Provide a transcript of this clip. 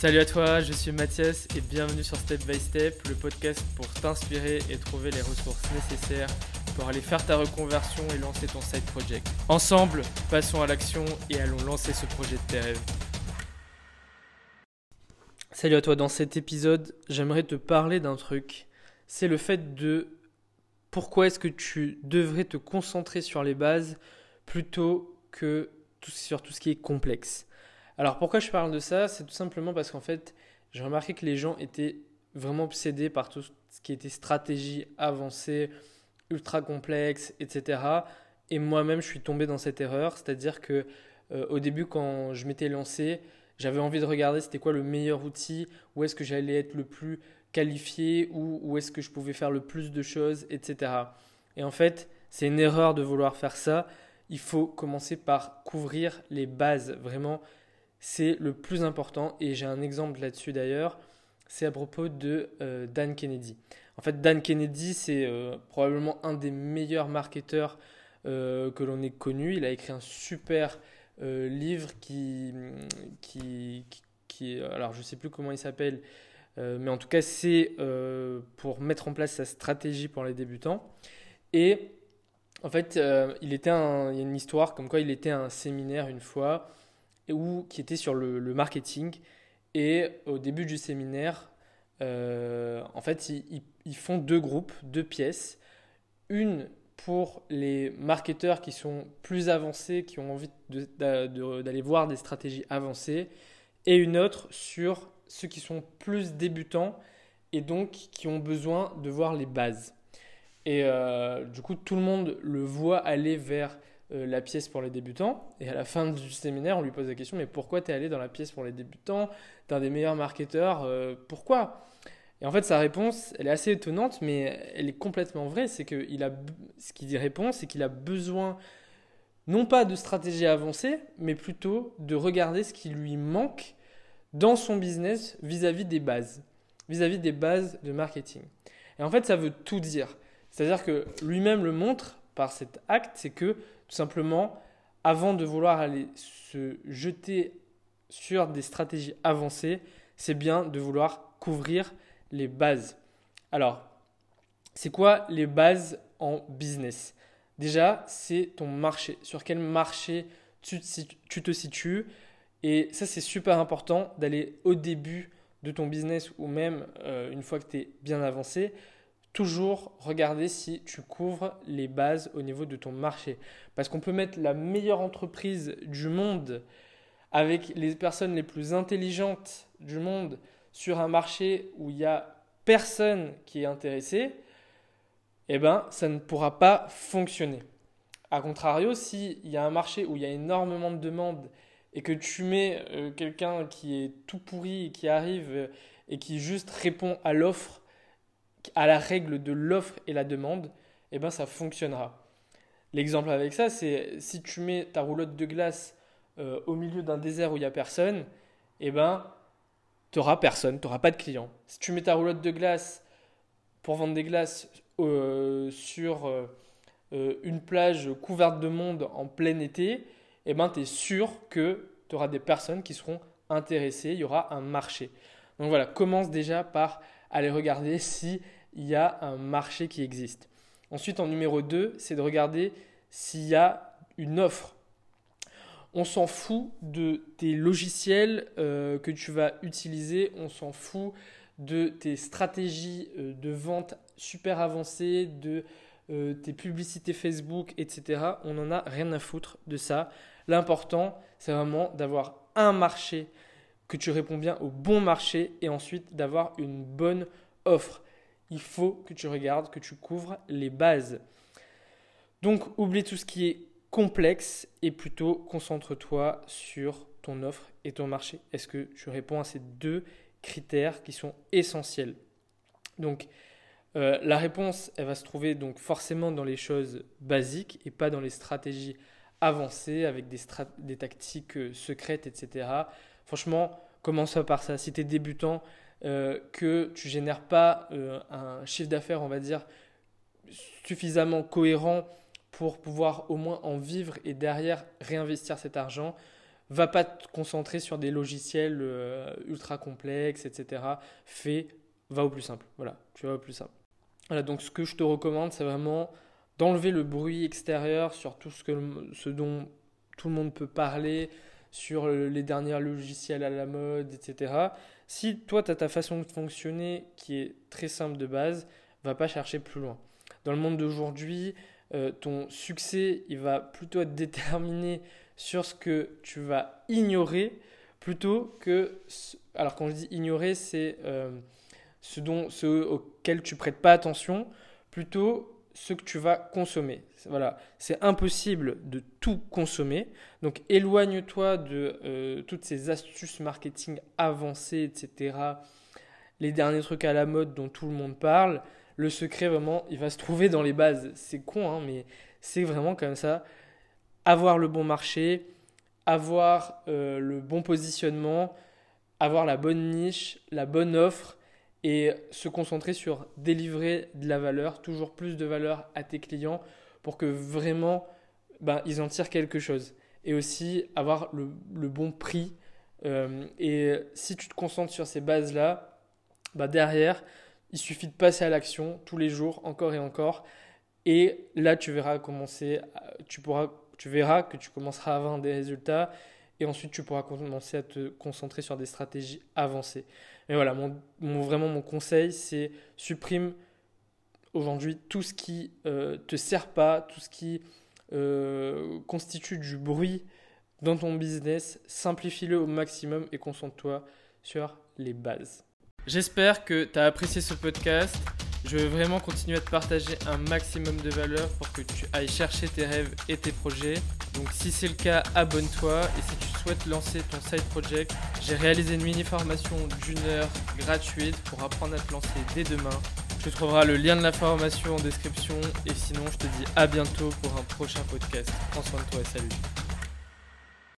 Salut à toi, je suis Mathias et bienvenue sur Step by Step, le podcast pour t'inspirer et trouver les ressources nécessaires pour aller faire ta reconversion et lancer ton side project. Ensemble, passons à l'action et allons lancer ce projet de tes rêves. Salut à toi, dans cet épisode, j'aimerais te parler d'un truc. C'est le fait de pourquoi est-ce que tu devrais te concentrer sur les bases plutôt que sur tout ce qui est complexe. Alors pourquoi je parle de ça? C'est tout simplement parce qu'en fait, j'ai remarqué que les gens étaient vraiment obsédés par tout ce qui était stratégie avancée, ultra complexe, etc. Et moi-même, je suis tombé dans cette erreur, c'est-à-dire que euh, au début, quand je m'étais lancé, j'avais envie de regarder c'était quoi le meilleur outil, où est-ce que j'allais être le plus qualifié, où, où est-ce que je pouvais faire le plus de choses, etc. Et en fait, c'est une erreur de vouloir faire ça. Il faut commencer par couvrir les bases, vraiment c'est le plus important et j'ai un exemple là-dessus d'ailleurs. C'est à propos de euh, Dan Kennedy. En fait, Dan Kennedy, c'est euh, probablement un des meilleurs marketeurs euh, que l'on ait connu. Il a écrit un super livre qui, qui, qui, alors je ne sais plus comment il s'appelle, mais en tout cas, c'est pour mettre en place sa stratégie pour les débutants. Et en fait, il, était il y a une histoire comme quoi il était à un séminaire une fois ou qui était sur le, marketing. Et au début du séminaire, euh, en fait, ils, font deux groupes, deux pièces. Une pour les marketeurs qui sont plus avancés, qui ont envie d'aller voir des stratégies avancées, et une autre sur ceux qui sont plus débutants et donc qui ont besoin de voir les bases. Et euh, du coup, tout le monde le voit aller vers euh, la pièce pour les débutants. Et à la fin du séminaire, on lui pose la question, mais pourquoi tu es allé dans la pièce pour les débutants Tu es un des meilleurs marketeurs, euh, pourquoi? Et en fait, sa réponse, elle est assez étonnante, mais elle est complètement vraie. C'est qu'il a, ce qu'il répond, c'est qu'il a besoin non pas de stratégie avancée, mais plutôt de regarder ce qui lui manque dans son business vis-à-vis des bases, vis-à-vis -vis des bases de marketing. Et en fait, ça veut tout dire. C'est-à-dire que lui-même le montre par cet acte, c'est que tout simplement, avant de vouloir aller se jeter sur des stratégies avancées, c'est bien de vouloir couvrir les bases. Alors, c'est quoi les bases en business? Déjà, c'est ton marché. Sur quel marché tu te situes? Et ça, c'est super important d'aller au début de ton business ou même euh, une fois que tu es bien avancé, toujours regarder si tu couvres les bases au niveau de ton marché. Parce qu'on peut mettre la meilleure entreprise du monde avec les personnes les plus intelligentes du monde sur un marché où il n'y a personne qui est intéressé, eh ben, ça ne pourra pas fonctionner. A contrario, s'il y a un marché où il y a énormément de demandes et que tu mets euh, quelqu'un qui est tout pourri, qui arrive euh, et qui juste répond à l'offre à la règle de l'offre et la demande, eh ben ça fonctionnera. L'exemple avec ça, c'est si tu mets ta roulotte de glace euh, au milieu d'un désert où il n'y a personne, eh ben tu n'auras personne, tu n'auras pas de clients. Si tu mets ta roulotte de glace pour vendre des glaces euh, sur euh, une plage couverte de monde en plein été, eh ben tu es sûr que tu auras des personnes qui seront intéressées, il y aura un marché. Donc voilà, commence déjà par aller regarder s'il y a un marché qui existe. Ensuite, en numéro 2, c'est de regarder s'il y a une offre. On s'en fout de tes logiciels euh, que tu vas utiliser, on s'en fout de tes stratégies euh, de vente super avancées, de euh, tes publicités Facebook, etc. On n'en a rien à foutre de ça. L'important, c'est vraiment d'avoir un marché que tu réponds bien au bon marché et ensuite d'avoir une bonne offre. Il faut que tu regardes, que tu couvres les bases. Donc oublie tout ce qui est complexe et plutôt concentre-toi sur ton offre et ton marché. Est-ce que tu réponds à ces deux critères qui sont essentiels? Donc euh, la réponse, elle va se trouver donc forcément dans les choses basiques et pas dans les stratégies avancées avec des, des tactiques euh, secrètes, etc. Franchement, commence par ça. Si tu es débutant, euh, que tu génères pas euh, un chiffre d'affaires, on va dire, suffisamment cohérent pour pouvoir au moins en vivre et derrière réinvestir cet argent, Va pas te concentrer sur des logiciels euh, ultra complexes, etc. Fais, va au plus simple. Voilà, tu vas au plus simple. Voilà, donc ce que je te recommande, c'est vraiment d'enlever le bruit extérieur sur tout ce, dont tout le monde peut parler, sur les derniers logiciels à la mode, etc. Si toi, tu as ta façon de fonctionner qui est très simple de base, va pas chercher plus loin. Dans le monde d'aujourd'hui, euh, ton succès, il va plutôt être déterminé sur ce que tu vas ignorer plutôt que... Alors quand je dis ignorer, c'est euh, ce, dont, ce auquel tu prêtes pas attention, plutôt ce que tu vas consommer. Voilà, c'est impossible de tout consommer. Donc éloigne-toi de euh, toutes ces astuces marketing avancées, etc. Les derniers trucs à la mode dont tout le monde parle. Le secret, vraiment, il va se trouver dans les bases. C'est con, hein, mais c'est vraiment comme ça. Avoir le bon marché, avoir euh, le bon positionnement, avoir la bonne niche, la bonne offre et se concentrer sur délivrer de la valeur, toujours plus de valeur à tes clients pour que vraiment ben, ils en tirent quelque chose. Et aussi avoir le, bon prix. Euh, et si tu te concentres sur ces bases-là, ben, derrière, il suffit de passer à l'action tous les jours, encore et encore. Et là, tu verras commencer, tu, pourras, tu verras que tu commenceras à avoir des résultats. Et ensuite, tu pourras commencer à te concentrer sur des stratégies avancées. Mais voilà, mon, vraiment mon conseil, c'est supprime aujourd'hui tout ce qui euh, te sert pas, tout ce qui euh, constitue du bruit dans ton business. Simplifie-le au maximum et concentre-toi sur les bases. J'espère que tu as apprécié ce podcast. Je veux vraiment continuer à te partager un maximum de valeur pour que tu ailles chercher tes rêves et tes projets. Donc si c'est le cas, abonne-toi et si tu souhaites lancer ton side project, j'ai réalisé une mini formation d'une heure gratuite pour apprendre à te lancer dès demain. Tu trouveras le lien de la formation en description et sinon je te dis à bientôt pour un prochain podcast. Prends soin de toi et salut.